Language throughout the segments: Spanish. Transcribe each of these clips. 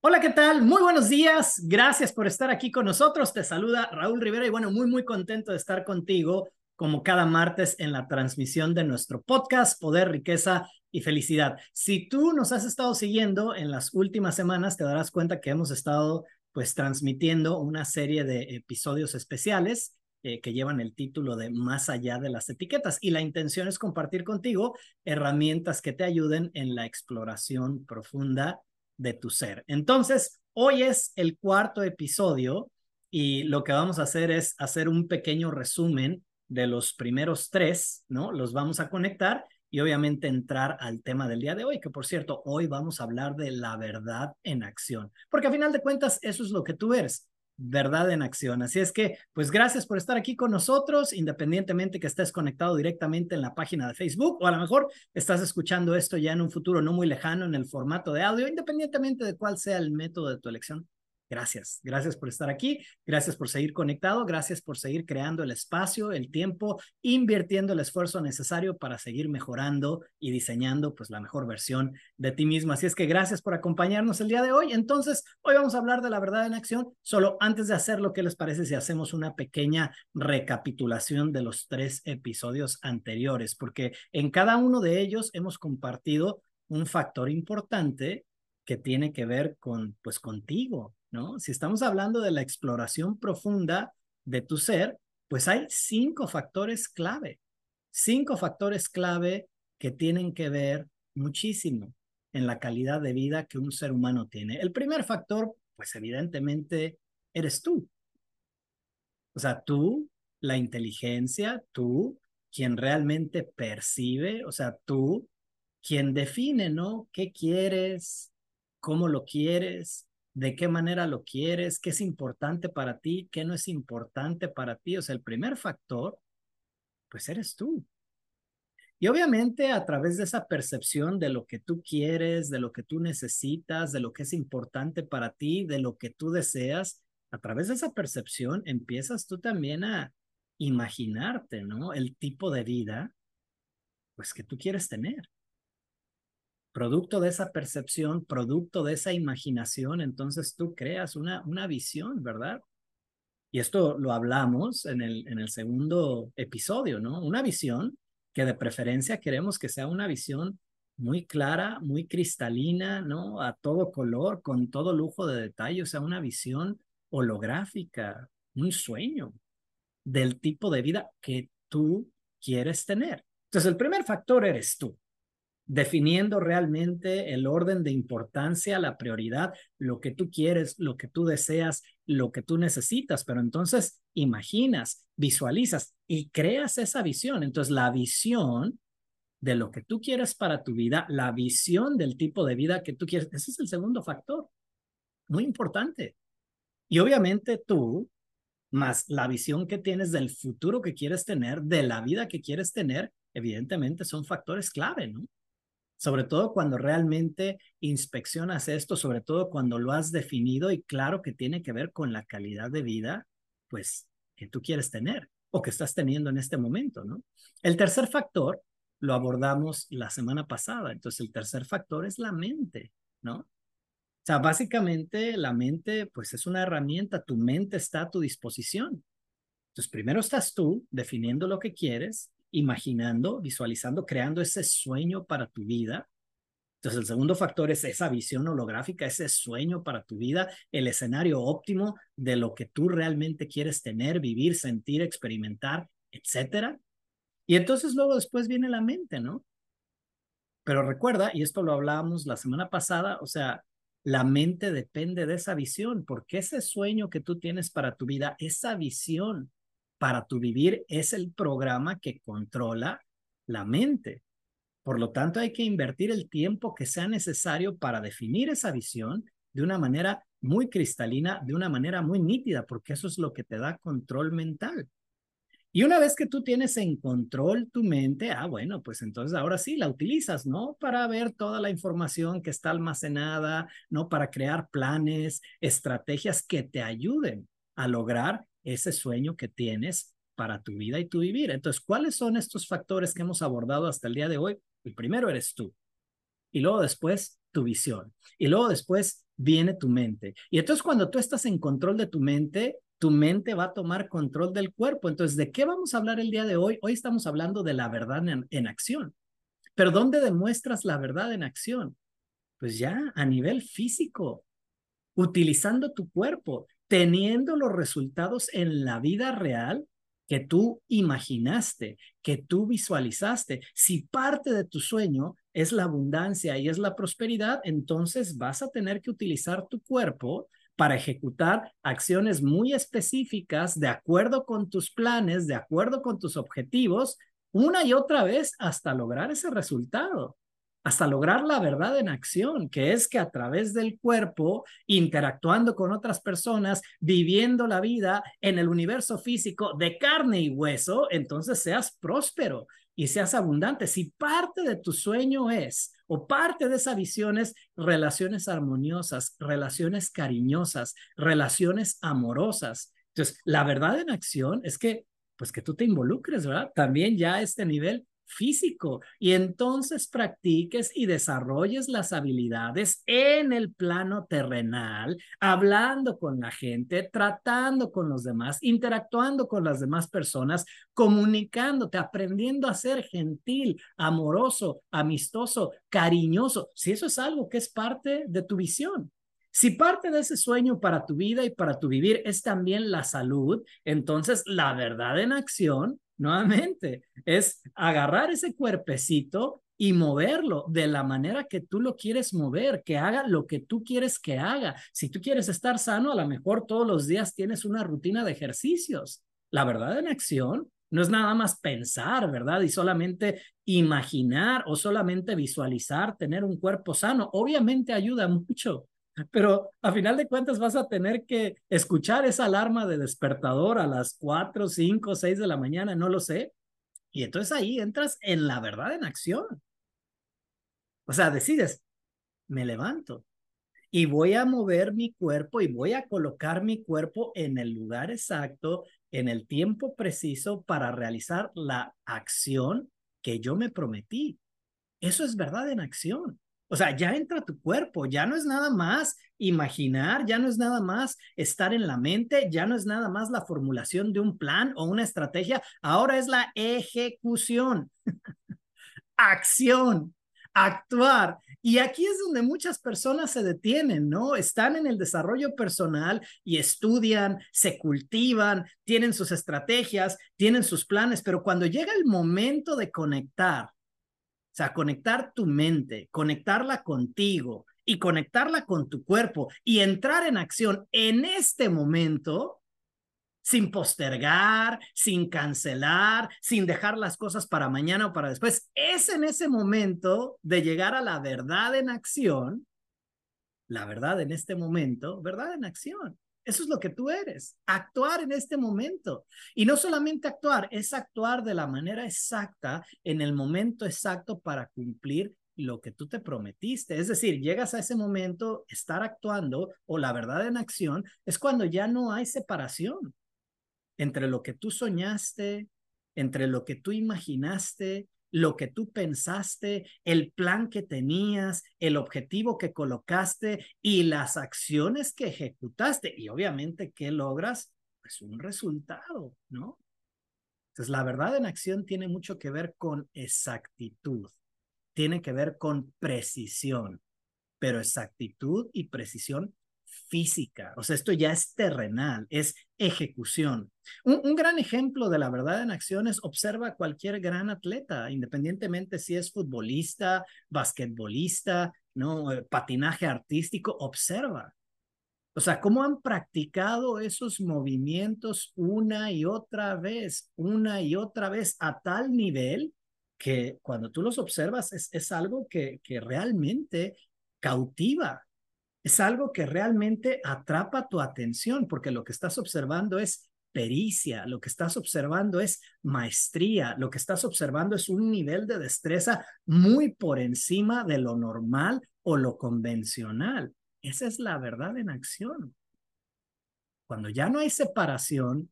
Hola, ¿qué tal? Muy buenos días. Gracias por estar aquí con nosotros. Te saluda Raúl Rivera y bueno, muy, muy contento de estar contigo como cada martes en la transmisión de nuestro podcast Poder, Riqueza y Felicidad. Si tú nos has estado siguiendo en las últimas semanas, te darás cuenta que hemos estado pues transmitiendo una serie de episodios especiales eh, que llevan el título de Más allá de las etiquetas. Y la intención es compartir contigo herramientas que te ayuden en la exploración profunda de tu ser. Entonces, hoy es el cuarto episodio y lo que vamos a hacer es hacer un pequeño resumen de los primeros tres, ¿no? Los vamos a conectar y obviamente entrar al tema del día de hoy, que por cierto, hoy vamos a hablar de la verdad en acción, porque a final de cuentas eso es lo que tú eres verdad en acción. Así es que, pues gracias por estar aquí con nosotros, independientemente que estés conectado directamente en la página de Facebook o a lo mejor estás escuchando esto ya en un futuro no muy lejano en el formato de audio, independientemente de cuál sea el método de tu elección. Gracias, gracias por estar aquí, gracias por seguir conectado, gracias por seguir creando el espacio, el tiempo, invirtiendo el esfuerzo necesario para seguir mejorando y diseñando pues la mejor versión de ti mismo. Así es que gracias por acompañarnos el día de hoy. Entonces, hoy vamos a hablar de la verdad en acción. Solo antes de hacerlo, ¿qué les parece si hacemos una pequeña recapitulación de los tres episodios anteriores? Porque en cada uno de ellos hemos compartido un factor importante que tiene que ver con, pues, contigo, ¿no? Si estamos hablando de la exploración profunda de tu ser, pues hay cinco factores clave, cinco factores clave que tienen que ver muchísimo en la calidad de vida que un ser humano tiene. El primer factor, pues evidentemente, eres tú. O sea, tú, la inteligencia, tú, quien realmente percibe, o sea, tú, quien define, ¿no? ¿Qué quieres? ¿Cómo lo quieres? de qué manera lo quieres, qué es importante para ti, qué no es importante para ti. O sea, el primer factor, pues eres tú. Y obviamente a través de esa percepción de lo que tú quieres, de lo que tú necesitas, de lo que es importante para ti, de lo que tú deseas, a través de esa percepción empiezas tú también a imaginarte, ¿no? El tipo de vida, pues que tú quieres tener producto de esa percepción, producto de esa imaginación, entonces tú creas una, una visión, ¿verdad? Y esto lo hablamos en el, en el segundo episodio, ¿no? Una visión que de preferencia queremos que sea una visión muy clara, muy cristalina, ¿no? A todo color, con todo lujo de detalle, o sea, una visión holográfica, un sueño del tipo de vida que tú quieres tener. Entonces, el primer factor eres tú definiendo realmente el orden de importancia, la prioridad, lo que tú quieres, lo que tú deseas, lo que tú necesitas, pero entonces imaginas, visualizas y creas esa visión. Entonces la visión de lo que tú quieres para tu vida, la visión del tipo de vida que tú quieres, ese es el segundo factor, muy importante. Y obviamente tú, más la visión que tienes del futuro que quieres tener, de la vida que quieres tener, evidentemente son factores clave, ¿no? Sobre todo cuando realmente inspeccionas esto, sobre todo cuando lo has definido y claro que tiene que ver con la calidad de vida, pues, que tú quieres tener o que estás teniendo en este momento, ¿no? El tercer factor lo abordamos la semana pasada, entonces el tercer factor es la mente, ¿no? O sea, básicamente la mente, pues es una herramienta, tu mente está a tu disposición. Entonces, primero estás tú definiendo lo que quieres, imaginando, visualizando, creando ese sueño para tu vida. Entonces, el segundo factor es esa visión holográfica, ese sueño para tu vida, el escenario óptimo de lo que tú realmente quieres tener, vivir, sentir, experimentar, etcétera. Y entonces luego después viene la mente, ¿no? Pero recuerda, y esto lo hablábamos la semana pasada, o sea, la mente depende de esa visión, porque ese sueño que tú tienes para tu vida, esa visión para tu vivir es el programa que controla la mente. Por lo tanto, hay que invertir el tiempo que sea necesario para definir esa visión de una manera muy cristalina, de una manera muy nítida, porque eso es lo que te da control mental. Y una vez que tú tienes en control tu mente, ah, bueno, pues entonces ahora sí la utilizas, ¿no? Para ver toda la información que está almacenada, ¿no? Para crear planes, estrategias que te ayuden a lograr ese sueño que tienes para tu vida y tu vivir. Entonces, ¿cuáles son estos factores que hemos abordado hasta el día de hoy? El primero eres tú. Y luego después, tu visión. Y luego después, viene tu mente. Y entonces cuando tú estás en control de tu mente, tu mente va a tomar control del cuerpo. Entonces, ¿de qué vamos a hablar el día de hoy? Hoy estamos hablando de la verdad en, acción. Pero ¿dónde demuestras la verdad en acción? Pues ya a nivel físico, utilizando tu cuerpo, teniendo los resultados en la vida real que tú imaginaste, que tú visualizaste. Si parte de tu sueño es la abundancia y es la prosperidad, entonces vas a tener que utilizar tu cuerpo para ejecutar acciones muy específicas de acuerdo con tus planes, de acuerdo con tus objetivos, una y otra vez hasta lograr ese resultado hasta lograr la verdad en acción, que es que a través del cuerpo, interactuando con otras personas, viviendo la vida en el universo físico de carne y hueso, entonces seas próspero y seas abundante. Si parte de tu sueño es, o parte de esa visión es relaciones armoniosas, relaciones cariñosas, relaciones amorosas. Entonces, la verdad en acción es que, pues que tú te involucres, ¿verdad? También ya a este nivel físico y entonces practiques y desarrolles las habilidades en el plano terrenal, hablando con la gente, tratando con los demás, interactuando con las demás personas, comunicándote, aprendiendo a ser gentil, amoroso, amistoso, cariñoso, si eso es algo que es parte de tu visión. Si parte de ese sueño para tu vida y para tu vivir es también la salud, entonces la verdad en acción nuevamente, es agarrar ese cuerpecito y moverlo de la manera que tú lo quieres mover, que haga lo que tú quieres que haga. Si tú quieres estar sano, a lo mejor todos los días tienes una rutina de ejercicios. La verdad en acción no es nada más pensar, ¿verdad? Y solamente imaginar o solamente visualizar tener un cuerpo sano. Obviamente ayuda mucho, pero a final de cuentas vas a tener que escuchar esa alarma de despertador a las 4, 5, 6 de la mañana, no lo sé. Y entonces ahí entras en la verdad en acción. O sea, decides, me levanto y voy a mover mi cuerpo y voy a colocar mi cuerpo en el lugar exacto, en el tiempo preciso para realizar la acción que yo me prometí. Eso es verdad en acción. O sea, ya entra tu cuerpo, ya no es nada más imaginar, ya no es nada más estar en la mente, ya no es nada más la formulación de un plan o una estrategia, ahora es la ejecución, acción, actuar. Y aquí es donde muchas personas se detienen, ¿no? Están en el desarrollo personal y estudian, se cultivan, tienen sus estrategias, tienen sus planes, pero cuando llega el momento de conectar, sea, conectar tu mente, conectarla contigo y conectarla con tu cuerpo y entrar en acción en este momento, sin postergar, sin cancelar, sin dejar las cosas para mañana o para después. Es en ese momento de llegar a la verdad en acción, la verdad en este momento, verdad en acción. Eso es lo que tú eres, actuar en este momento. Y no solamente actuar, es actuar de la manera exacta, en el momento exacto para cumplir lo que tú te prometiste. Es decir, llegas a ese momento, estar actuando o la verdad en acción, es cuando ya no hay separación entre lo que tú soñaste, entre lo que tú imaginaste lo que tú pensaste, el plan que tenías, el objetivo que colocaste y las acciones que ejecutaste. Y obviamente, ¿qué logras? Pues un resultado, ¿no? Entonces, la verdad en acción tiene mucho que ver con exactitud, tiene que ver con precisión, pero exactitud y precisión física, o sea, esto ya es terrenal, es ejecución. Un, gran ejemplo de la verdad en acciones, observa cualquier gran atleta, independientemente si es futbolista, basquetbolista, ¿no? Eh, patinaje artístico, observa. O sea, cómo han practicado esos movimientos una y otra vez, una y otra vez a tal nivel que cuando tú los observas es, es algo que, que realmente cautiva es algo que realmente atrapa tu atención porque lo que estás observando es pericia, lo que estás observando es maestría, lo que estás observando es un nivel de destreza muy por encima de lo normal o lo convencional. Esa es la verdad en acción. Cuando ya no hay separación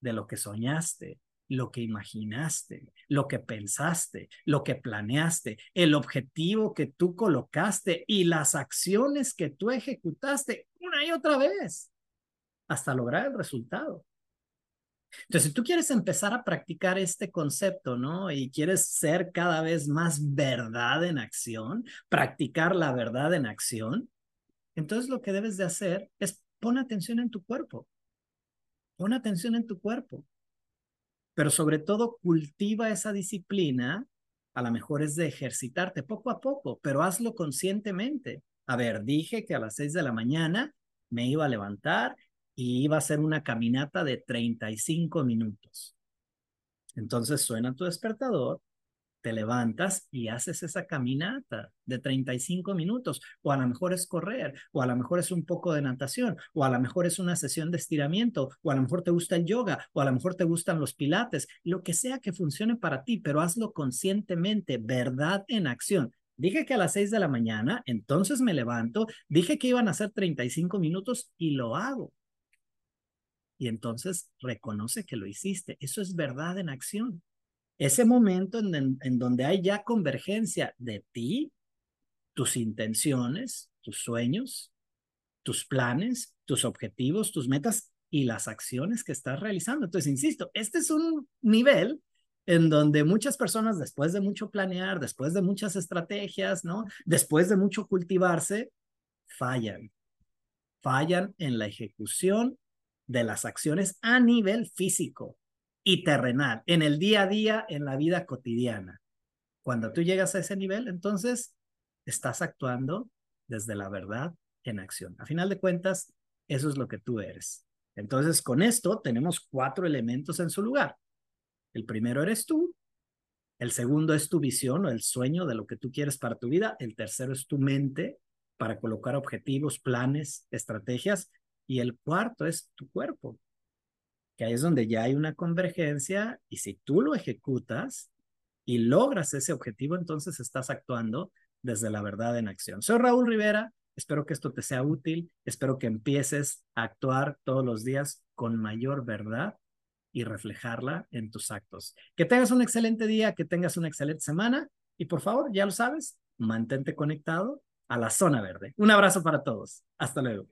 de lo que soñaste, lo que imaginaste, lo que pensaste, lo que planeaste, el objetivo que tú colocaste y las acciones que tú ejecutaste una y otra vez hasta lograr el resultado. Entonces, si tú quieres empezar a practicar este concepto, ¿no? Y quieres ser cada vez más verdad en acción, practicar la verdad en acción, entonces lo que debes de hacer es pon atención en tu cuerpo. Pon atención en tu cuerpo. Pero sobre todo cultiva esa disciplina, a lo mejor es de ejercitarte poco a poco, pero hazlo conscientemente. A ver, dije que a las seis de la mañana me iba a levantar y iba a hacer una caminata de 35 minutos. Entonces suena tu despertador, te levantas y haces esa caminata de 35 minutos, o a lo mejor es correr, o a lo mejor es un poco de natación, o a lo mejor es una sesión de estiramiento, o a lo mejor te gusta el yoga, o a lo mejor te gustan los pilates, lo que sea que funcione para ti, pero hazlo conscientemente, verdad en acción. Dije que a las 6 de la mañana, entonces me levanto, dije que iban a ser 35 minutos y lo hago y entonces reconoce que lo hiciste. Eso es verdad en acción. Ese momento en, donde hay ya convergencia de ti, tus intenciones, tus sueños, tus planes, tus objetivos, tus metas y las acciones que estás realizando. Entonces, insisto, este es un nivel en donde muchas personas, después de mucho planear, después de muchas estrategias, ¿no? Después de mucho cultivarse, fallan. Fallan en la ejecución de las acciones a nivel físico y terrenal, en el día a día, en la vida cotidiana. Cuando tú llegas a ese nivel, entonces estás actuando desde la verdad en acción. A final de cuentas, eso es lo que tú eres. Entonces, con esto tenemos cuatro elementos en su lugar. El primero eres tú, el segundo es tu visión o el sueño de lo que tú quieres para tu vida, el tercero es tu mente para colocar objetivos, planes, estrategias, y el cuarto es tu cuerpo, que ahí es donde ya hay una convergencia y si tú lo ejecutas y logras ese objetivo, entonces estás actuando desde la verdad en acción. Soy Raúl Rivera, espero que esto te sea útil, espero que empieces a actuar todos los días con mayor verdad y reflejarla en tus actos. Que tengas un excelente día, que tengas una excelente semana y por favor, ya lo sabes, mantente conectado a la zona verde. Un abrazo para todos. Hasta luego.